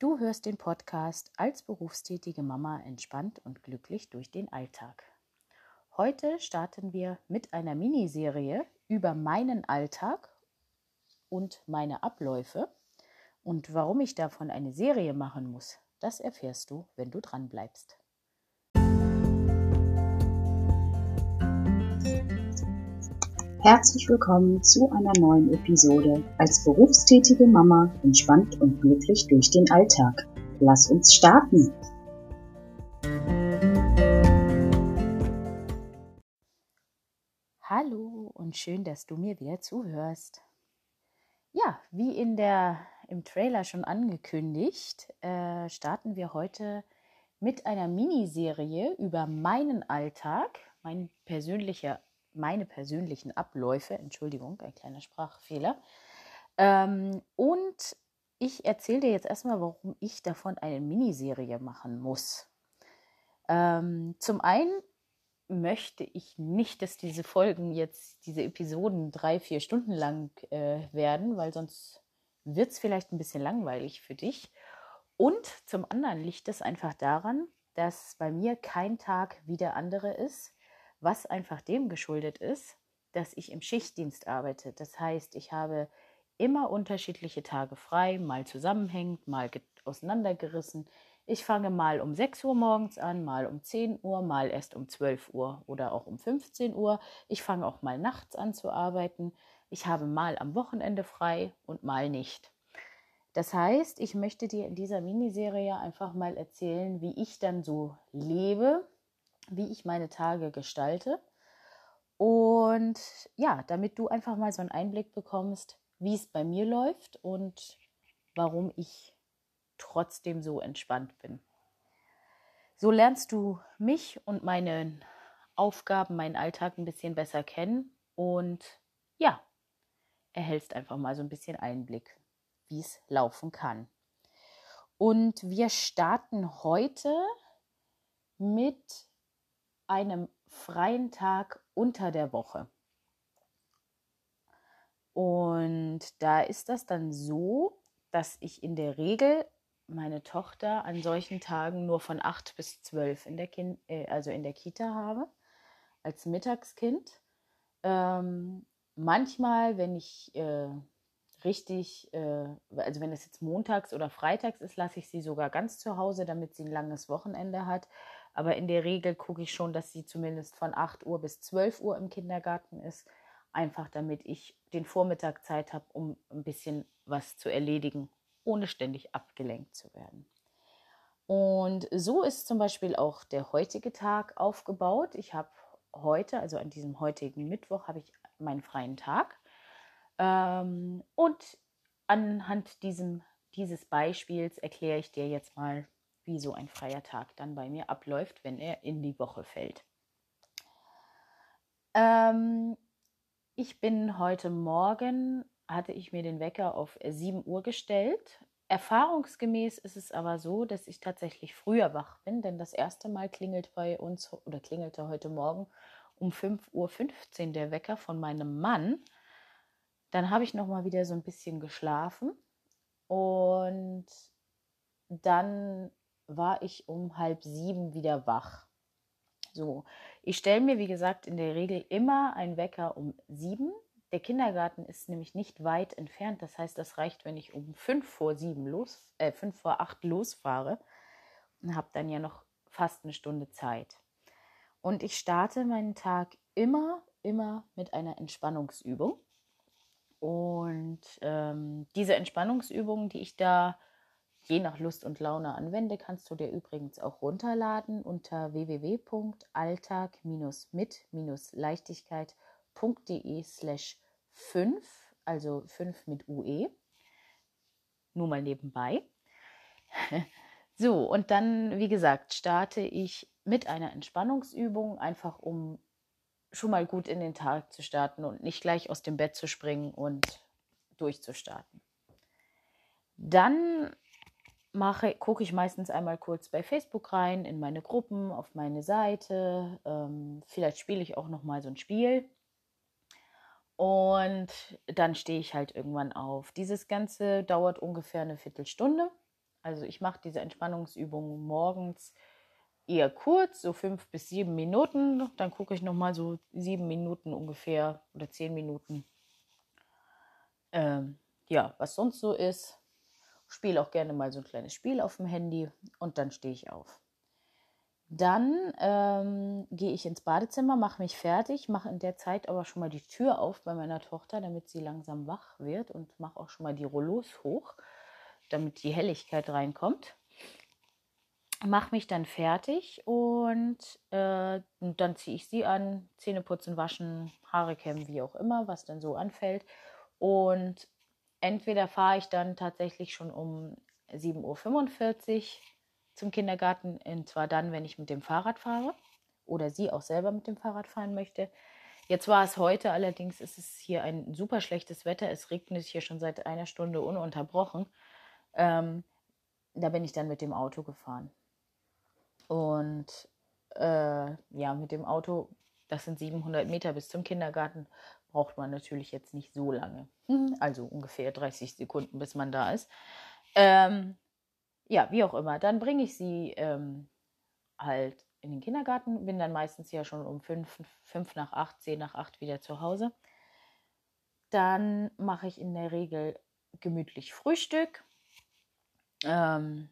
Du hörst den Podcast als berufstätige Mama entspannt und glücklich durch den Alltag. Heute starten wir mit einer Miniserie über meinen Alltag und meine Abläufe. Und warum ich davon eine Serie machen muss, das erfährst du, wenn du dran bleibst. Herzlich willkommen zu einer neuen Episode als berufstätige Mama entspannt und glücklich durch den Alltag. Lass uns starten! Hallo und schön, dass du mir wieder zuhörst. Ja, wie in der im Trailer schon angekündigt, äh, starten wir heute mit einer Miniserie über meinen Alltag, mein persönlicher meine persönlichen Abläufe, Entschuldigung, ein kleiner Sprachfehler. Ähm, und ich erzähle dir jetzt erstmal, warum ich davon eine Miniserie machen muss. Ähm, zum einen möchte ich nicht, dass diese Folgen jetzt, diese Episoden drei, vier Stunden lang äh, werden, weil sonst wird es vielleicht ein bisschen langweilig für dich. Und zum anderen liegt es einfach daran, dass bei mir kein Tag wie der andere ist was einfach dem geschuldet ist, dass ich im Schichtdienst arbeite. Das heißt, ich habe immer unterschiedliche Tage frei, mal zusammenhängend, mal auseinandergerissen. Ich fange mal um 6 Uhr morgens an, mal um 10 Uhr, mal erst um 12 Uhr oder auch um 15 Uhr. Ich fange auch mal nachts an zu arbeiten. Ich habe mal am Wochenende frei und mal nicht. Das heißt, ich möchte dir in dieser Miniserie einfach mal erzählen, wie ich dann so lebe, wie ich meine Tage gestalte. Und ja, damit du einfach mal so einen Einblick bekommst, wie es bei mir läuft und warum ich trotzdem so entspannt bin. So lernst du mich und meine Aufgaben, meinen Alltag ein bisschen besser kennen und ja, erhältst einfach mal so ein bisschen Einblick, wie es laufen kann. Und wir starten heute mit einem freien Tag unter der Woche. Und da ist das dann so, dass ich in der Regel meine Tochter an solchen Tagen nur von 8 bis 12 in der, kind, äh, also in der Kita habe, als Mittagskind. Ähm, manchmal, wenn ich äh, richtig, äh, also wenn es jetzt montags oder freitags ist, lasse ich sie sogar ganz zu Hause, damit sie ein langes Wochenende hat. Aber in der Regel gucke ich schon, dass sie zumindest von 8 Uhr bis 12 Uhr im Kindergarten ist. Einfach damit ich den Vormittag Zeit habe, um ein bisschen was zu erledigen, ohne ständig abgelenkt zu werden. Und so ist zum Beispiel auch der heutige Tag aufgebaut. Ich habe heute, also an diesem heutigen Mittwoch, habe ich meinen freien Tag. Ähm, und anhand diesem, dieses Beispiels erkläre ich dir jetzt mal, wie so ein freier Tag dann bei mir abläuft, wenn er in die Woche fällt. Ähm, ich bin heute Morgen, hatte ich mir den Wecker auf 7 Uhr gestellt. Erfahrungsgemäß ist es aber so, dass ich tatsächlich früher wach bin, denn das erste Mal klingelt bei uns oder klingelte heute Morgen um 5.15 Uhr der Wecker von meinem Mann. Dann habe ich noch mal wieder so ein bisschen geschlafen und dann war ich um halb sieben wieder wach. So, ich stelle mir, wie gesagt, in der Regel immer einen Wecker um sieben. Der Kindergarten ist nämlich nicht weit entfernt. Das heißt, das reicht, wenn ich um fünf vor sieben los, äh, fünf vor acht losfahre und habe dann ja noch fast eine Stunde Zeit. Und ich starte meinen Tag immer, immer mit einer Entspannungsübung. Und ähm, diese Entspannungsübung, die ich da je nach Lust und Laune anwende, kannst du dir übrigens auch runterladen unter www.alltag-mit-leichtigkeit.de slash 5, also 5 mit UE. Nur mal nebenbei. So, und dann, wie gesagt, starte ich mit einer Entspannungsübung, einfach um schon mal gut in den Tag zu starten und nicht gleich aus dem Bett zu springen und durchzustarten. Dann mache, gucke ich meistens einmal kurz bei Facebook rein, in meine Gruppen, auf meine Seite. Ähm, vielleicht spiele ich auch noch mal so ein Spiel. Und dann stehe ich halt irgendwann auf. Dieses Ganze dauert ungefähr eine Viertelstunde. Also ich mache diese Entspannungsübungen morgens eher kurz, so fünf bis sieben Minuten. Dann gucke ich nochmal so sieben Minuten ungefähr oder zehn Minuten. Ähm, ja, was sonst so ist. Spiele auch gerne mal so ein kleines Spiel auf dem Handy und dann stehe ich auf. Dann ähm, gehe ich ins Badezimmer, mache mich fertig, mache in der Zeit aber schon mal die Tür auf bei meiner Tochter, damit sie langsam wach wird und mache auch schon mal die Rollos hoch, damit die Helligkeit reinkommt. Mache mich dann fertig und, äh, und dann ziehe ich sie an, Zähne putzen, waschen, Haare kämmen, wie auch immer, was dann so anfällt. Und entweder fahre ich dann tatsächlich schon um 7.45 Uhr zum Kindergarten, und zwar dann, wenn ich mit dem Fahrrad fahre oder sie auch selber mit dem Fahrrad fahren möchte. Jetzt war es heute, allerdings ist es hier ein super schlechtes Wetter. Es regnet hier schon seit einer Stunde ununterbrochen. Ähm, da bin ich dann mit dem Auto gefahren. Und äh, ja, mit dem Auto, das sind 700 Meter bis zum Kindergarten, braucht man natürlich jetzt nicht so lange. Mhm. Also ungefähr 30 Sekunden, bis man da ist. Ähm, ja, wie auch immer. Dann bringe ich sie ähm, halt in den Kindergarten, bin dann meistens ja schon um 5, 5 nach 8, 10 nach 8 wieder zu Hause. Dann mache ich in der Regel gemütlich Frühstück. Ähm,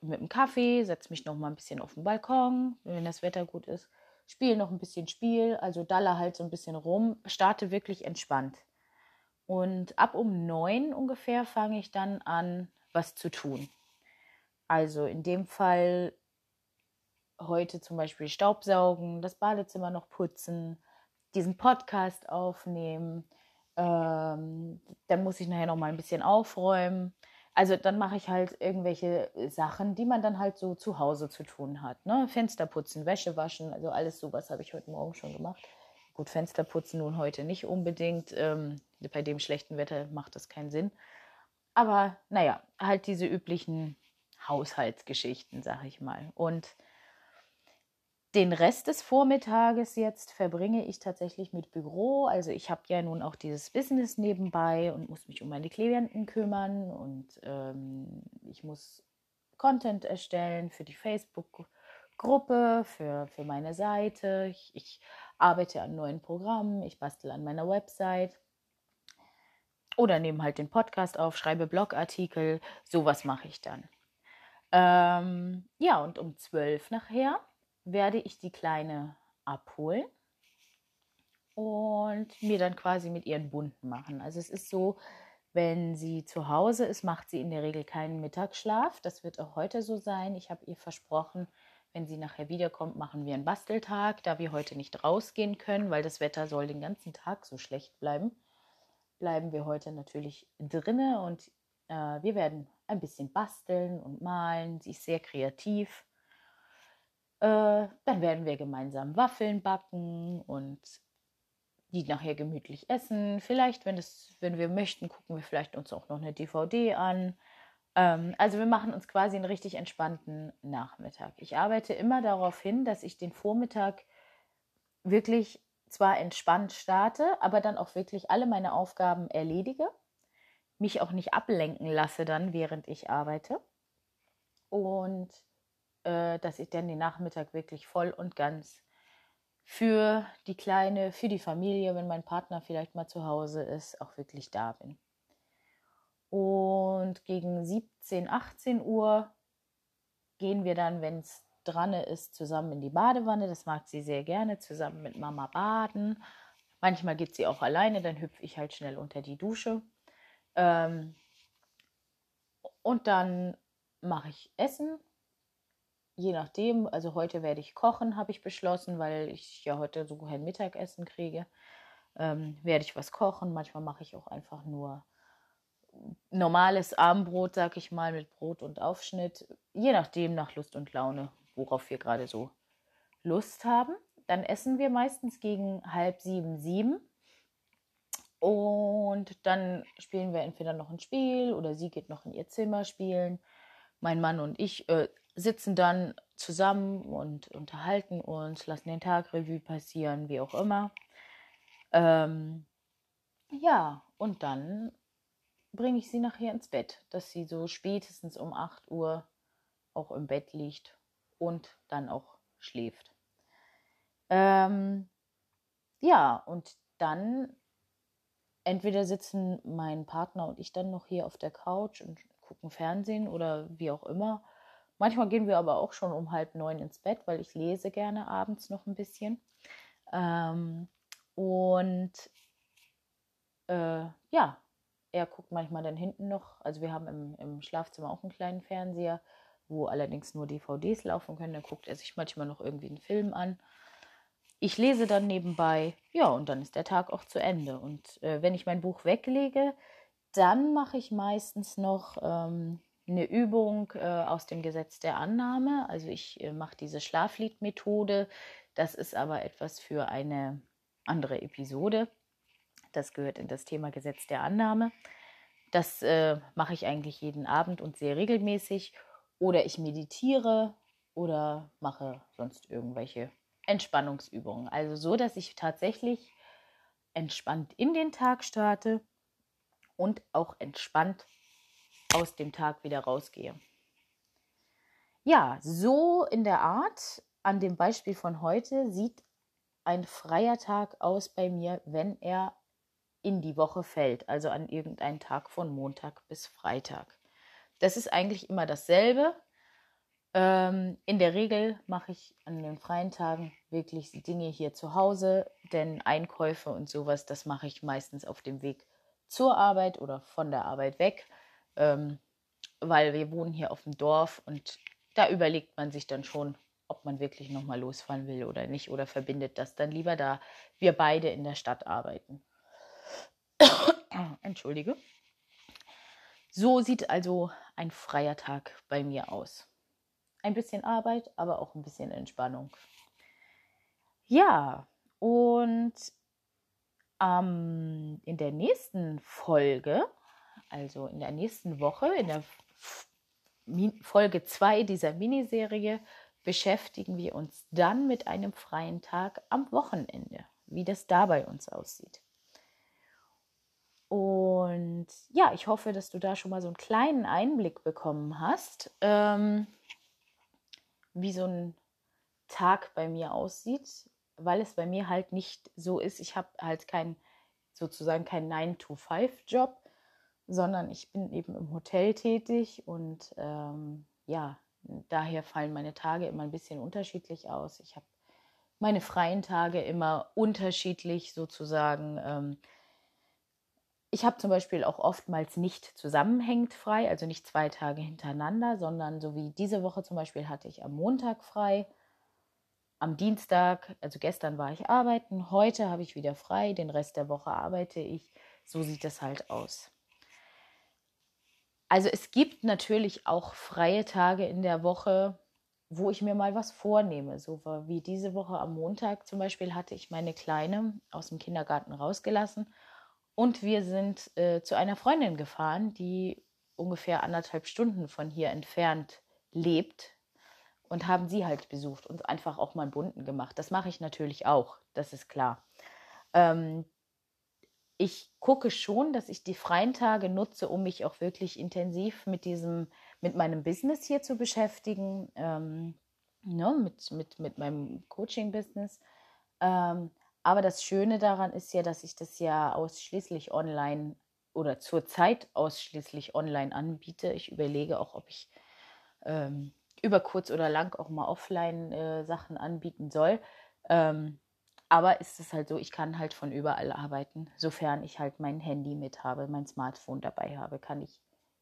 mit einem Kaffee, setze mich noch mal ein bisschen auf den Balkon, wenn das Wetter gut ist spiele noch ein bisschen Spiel, also dalle halt so ein bisschen rum, starte wirklich entspannt. Und ab um neun ungefähr fange ich dann an, was zu tun. Also in dem Fall heute zum Beispiel Staubsaugen, das Badezimmer noch putzen, diesen Podcast aufnehmen. Ähm, dann muss ich nachher noch mal ein bisschen aufräumen. Also dann mache ich halt irgendwelche Sachen, die man dann halt so zu Hause zu tun hat. Ne? Fenster putzen, Wäsche waschen, also alles sowas habe ich heute Morgen schon gemacht. Gut, Fenster putzen nun heute nicht unbedingt. Ähm, bei dem schlechten Wetter macht das keinen Sinn. Aber naja, halt diese üblichen Haushaltsgeschichten, sag ich mal. Und den Rest des Vormittages jetzt verbringe ich tatsächlich mit Büro. Also ich habe ja nun auch dieses Business nebenbei und muss mich um meine Klienten kümmern und ähm, ich muss Content erstellen für die Facebook-Gruppe, für, für meine Seite. Ich, ich arbeite an neuen Programmen, ich bastel an meiner Website oder nehme halt den Podcast auf, schreibe Blogartikel. Sowas mache ich dann. Ähm, ja, und um zwölf nachher werde ich die Kleine abholen und mir dann quasi mit ihren Bunden machen. Also es ist so, wenn sie zu Hause ist, macht sie in der Regel keinen Mittagsschlaf. Das wird auch heute so sein. Ich habe ihr versprochen, wenn sie nachher wiederkommt, machen wir einen Basteltag, da wir heute nicht rausgehen können, weil das Wetter soll den ganzen Tag so schlecht bleiben. Bleiben wir heute natürlich drinne und äh, wir werden ein bisschen basteln und malen. Sie ist sehr kreativ. Äh, dann werden wir gemeinsam Waffeln backen und die nachher gemütlich essen. Vielleicht, wenn, das, wenn wir möchten, gucken wir vielleicht uns auch noch eine DVD an. Ähm, also wir machen uns quasi einen richtig entspannten Nachmittag. Ich arbeite immer darauf hin, dass ich den Vormittag wirklich zwar entspannt starte, aber dann auch wirklich alle meine Aufgaben erledige, mich auch nicht ablenken lasse dann, während ich arbeite. Und äh, dass ich dann den Nachmittag wirklich voll und ganz für die Kleine, für die Familie, wenn mein Partner vielleicht mal zu Hause ist, auch wirklich da bin. Und gegen 17, 18 Uhr gehen wir dann, wenn es dran ist, zusammen in die Badewanne. Das mag sie sehr gerne, zusammen mit Mama baden. Manchmal geht sie auch alleine, dann hüpfe ich halt schnell unter die Dusche. Ähm, und dann mache ich Essen je nachdem, also heute werde ich kochen, habe ich beschlossen, weil ich ja heute so kein Mittagessen kriege. Ähm, werde ich was kochen. Manchmal mache ich auch einfach nur normales Abendbrot, sag ich mal, mit Brot und Aufschnitt. Je nachdem, nach Lust und Laune, worauf wir gerade so Lust haben. Dann essen wir meistens gegen halb sieben, sieben. Und dann spielen wir entweder noch ein Spiel oder sie geht noch in ihr Zimmer spielen. Mein Mann und ich äh, sitzen dann zusammen und unterhalten uns, lassen den Tag Revue passieren, wie auch immer. Ähm, ja, und dann bringe ich sie nachher ins Bett, dass sie so spätestens um 8 Uhr auch im Bett liegt und dann auch schläft. Ähm, ja, und dann entweder sitzen mein Partner und ich dann noch hier auf der Couch und gucken Fernsehen oder wie auch immer. Manchmal gehen wir aber auch schon um halb neun ins Bett, weil ich lese gerne abends noch ein bisschen. Ähm, und äh, ja, er guckt manchmal dann hinten noch. Also wir haben im, im Schlafzimmer auch einen kleinen Fernseher, wo allerdings nur DVDs laufen können. Dann guckt er sich manchmal noch irgendwie einen Film an. Ich lese dann nebenbei, ja, und dann ist der Tag auch zu Ende. Und äh, wenn ich mein Buch weglege, dann mache ich meistens noch ähm, eine Übung äh, aus dem Gesetz der Annahme. Also ich äh, mache diese Schlafliedmethode. Das ist aber etwas für eine andere Episode. Das gehört in das Thema Gesetz der Annahme. Das äh, mache ich eigentlich jeden Abend und sehr regelmäßig. Oder ich meditiere oder mache sonst irgendwelche Entspannungsübungen. Also so, dass ich tatsächlich entspannt in den Tag starte und auch entspannt aus dem Tag wieder rausgehe. Ja, so in der Art, an dem Beispiel von heute, sieht ein freier Tag aus bei mir, wenn er in die Woche fällt, also an irgendeinen Tag von Montag bis Freitag. Das ist eigentlich immer dasselbe. Ähm, in der Regel mache ich an den freien Tagen wirklich Dinge hier zu Hause, denn Einkäufe und sowas, das mache ich meistens auf dem Weg zur Arbeit oder von der Arbeit weg, ähm, weil wir wohnen hier auf dem Dorf und da überlegt man sich dann schon, ob man wirklich nochmal losfahren will oder nicht oder verbindet das dann lieber, da wir beide in der Stadt arbeiten. Entschuldige. So sieht also ein freier Tag bei mir aus. Ein bisschen Arbeit, aber auch ein bisschen Entspannung. Ja, und ähm, in der nächsten Folge, also in der nächsten Woche, in der Folge 2 dieser Miniserie, beschäftigen wir uns dann mit einem freien Tag am Wochenende, wie das da bei uns aussieht. Und ja, ich hoffe, dass du da schon mal so einen kleinen Einblick bekommen hast, ähm, wie so ein Tag bei mir aussieht, weil es bei mir halt nicht so ist. Ich habe halt kein, sozusagen kein 9-to-5-Job, sondern ich bin eben im Hotel tätig und ähm, ja, daher fallen meine Tage immer ein bisschen unterschiedlich aus. Ich habe meine freien Tage immer unterschiedlich sozusagen. Ähm, ich habe zum Beispiel auch oftmals nicht zusammenhängend frei, also nicht zwei Tage hintereinander, sondern so wie diese Woche zum Beispiel hatte ich am Montag frei, am Dienstag, also gestern war ich arbeiten, heute habe ich wieder frei, den Rest der Woche arbeite ich. So sieht das halt aus. Also es gibt natürlich auch freie Tage in der Woche, wo ich mir mal was vornehme. So wie diese Woche am Montag zum Beispiel hatte ich meine Kleine aus dem Kindergarten rausgelassen und wir sind äh, zu einer Freundin gefahren, die ungefähr anderthalb Stunden von hier entfernt lebt und haben sie halt besucht und einfach auch mal bunten gemacht. Das mache ich natürlich auch, das ist klar. Ähm, ich gucke schon, dass ich die freien Tage nutze, um mich auch wirklich intensiv mit diesem, mit meinem Business hier zu beschäftigen, ähm, ne, mit, mit, mit meinem Coaching-Business. Ähm, aber das Schöne daran ist ja, dass ich das ja ausschließlich online oder zurzeit ausschließlich online anbiete. Ich überlege auch, ob ich ähm, über kurz oder lang auch mal offline äh, Sachen anbieten soll. Ähm, aber ist es halt so, ich kann halt von überall arbeiten. Sofern ich halt mein Handy mit habe, mein Smartphone dabei habe, kann ich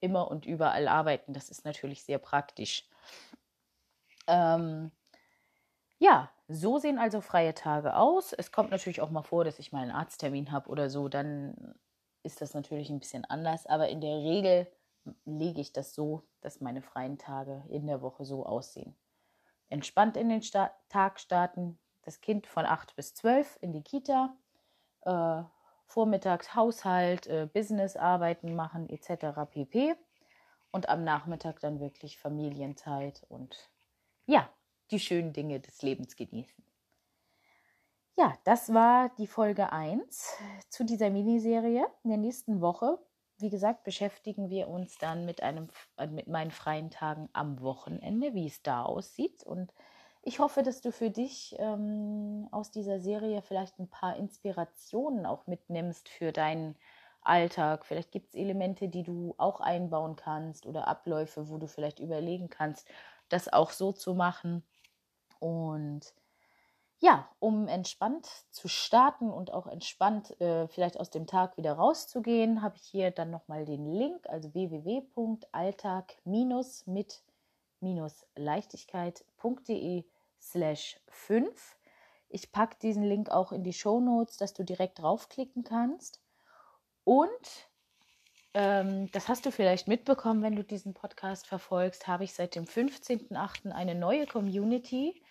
immer und überall arbeiten. Das ist natürlich sehr praktisch. Ähm, ja, so sehen also freie Tage aus. Es kommt natürlich auch mal vor, dass ich mal einen Arzttermin habe oder so, dann ist das natürlich ein bisschen anders, aber in der Regel lege ich das so, dass meine freien Tage in der Woche so aussehen. Entspannt in den Sta Tag starten, das Kind von 8 bis 12 in die Kita, äh, vormittags Haushalt, äh, Business, Arbeiten machen etc. pp. Und am Nachmittag dann wirklich Familienzeit und ja, die schönen Dinge des Lebens genießen. Ja, das war die Folge 1 zu dieser Miniserie. In der nächsten Woche wie gesagt, beschäftigen wir uns dann mit einem mit meinen freien Tagen am Wochenende, wie es da aussieht. Und ich hoffe, dass du für dich ähm, aus dieser Serie vielleicht ein paar Inspirationen auch mitnimmst für deinen Alltag. Vielleicht gibt es Elemente, die du auch einbauen kannst oder Abläufe, wo du vielleicht überlegen kannst, das auch so zu machen. Und ja, um entspannt zu starten und auch entspannt äh, vielleicht aus dem Tag wieder rauszugehen, habe ich hier dann nochmal den Link, also www.alltag-mit-leichtigkeit.de slash 5. Ich packe diesen Link auch in die Show Notes, dass du direkt draufklicken kannst. Und ähm, das hast du vielleicht mitbekommen, wenn du diesen Podcast verfolgst, habe ich seit dem 15.08. eine neue Community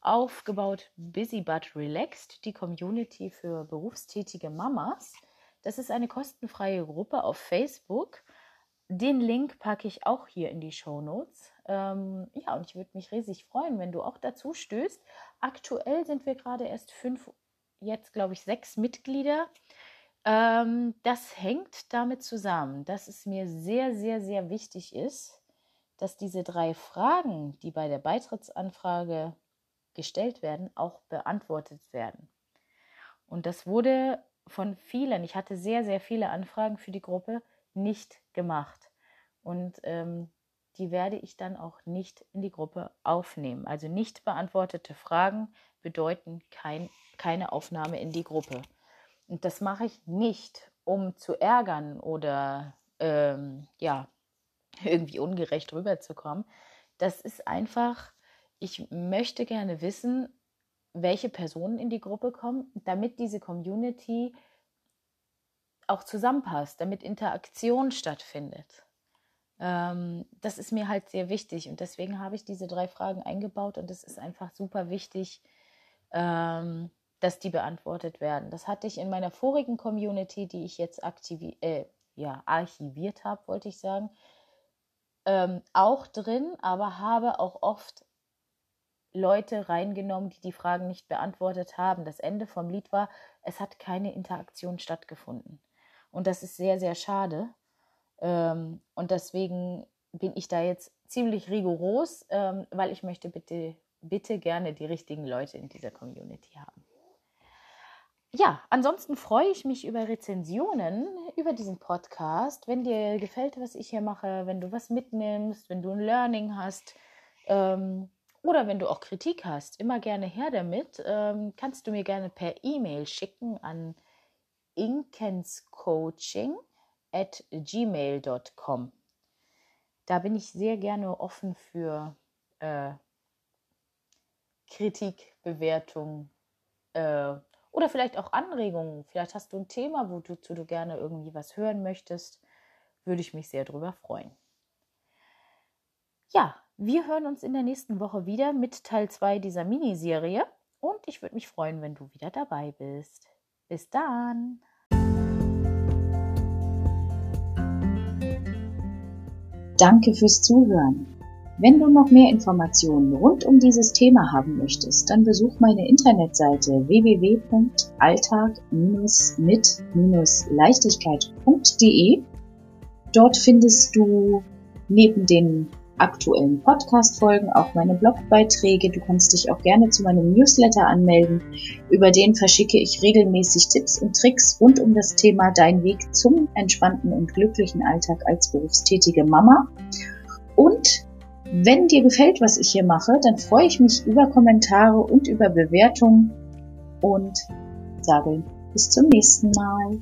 aufgebaut Busy But Relaxed, die Community für berufstätige Mamas. Das ist eine kostenfreie Gruppe auf Facebook. Den Link packe ich auch hier in die Show Notes. Ähm, ja, und ich würde mich riesig freuen, wenn du auch dazu stößt. Aktuell sind wir gerade erst fünf, jetzt glaube ich sechs Mitglieder. Ähm, das hängt damit zusammen, dass es mir sehr, sehr, sehr wichtig ist, dass diese drei Fragen, die bei der Beitrittsanfrage gestellt werden, auch beantwortet werden. Und das wurde von vielen, ich hatte sehr, sehr viele Anfragen für die Gruppe, nicht gemacht. Und ähm, die werde ich dann auch nicht in die Gruppe aufnehmen. Also nicht beantwortete Fragen bedeuten kein, keine Aufnahme in die Gruppe. Und das mache ich nicht, um zu ärgern oder ähm, ja, irgendwie ungerecht rüberzukommen. Das ist einfach ich möchte gerne wissen, welche Personen in die Gruppe kommen, damit diese Community auch zusammenpasst, damit Interaktion stattfindet. Ähm, das ist mir halt sehr wichtig und deswegen habe ich diese drei Fragen eingebaut und es ist einfach super wichtig, ähm, dass die beantwortet werden. Das hatte ich in meiner vorigen Community, die ich jetzt äh, ja, archiviert habe, wollte ich sagen, ähm, auch drin, aber habe auch oft Leute reingenommen, die die Fragen nicht beantwortet haben. Das Ende vom Lied war, es hat keine Interaktion stattgefunden. Und das ist sehr, sehr schade. Ähm, und deswegen bin ich da jetzt ziemlich rigoros, ähm, weil ich möchte bitte, bitte gerne die richtigen Leute in dieser Community haben. Ja, ansonsten freue ich mich über Rezensionen über diesen Podcast. Wenn dir gefällt, was ich hier mache, wenn du was mitnimmst, wenn du ein Learning hast, ähm, oder wenn du auch Kritik hast, immer gerne her damit. Ähm, kannst du mir gerne per E-Mail schicken an inkenscoaching at gmail.com. Da bin ich sehr gerne offen für äh, Kritik, Bewertung äh, oder vielleicht auch Anregungen. Vielleicht hast du ein Thema, wozu du gerne irgendwie was hören möchtest. Würde ich mich sehr darüber freuen. Ja, wir hören uns in der nächsten Woche wieder mit Teil 2 dieser Miniserie und ich würde mich freuen, wenn du wieder dabei bist. Bis dann! Danke fürs Zuhören. Wenn du noch mehr Informationen rund um dieses Thema haben möchtest, dann besuch meine Internetseite www.alltag-mit-leichtigkeit.de. Dort findest du neben den aktuellen Podcast-Folgen, auch meine Blogbeiträge. Du kannst dich auch gerne zu meinem Newsletter anmelden. Über den verschicke ich regelmäßig Tipps und Tricks rund um das Thema Dein Weg zum entspannten und glücklichen Alltag als berufstätige Mama. Und wenn dir gefällt, was ich hier mache, dann freue ich mich über Kommentare und über Bewertungen und sage bis zum nächsten Mal.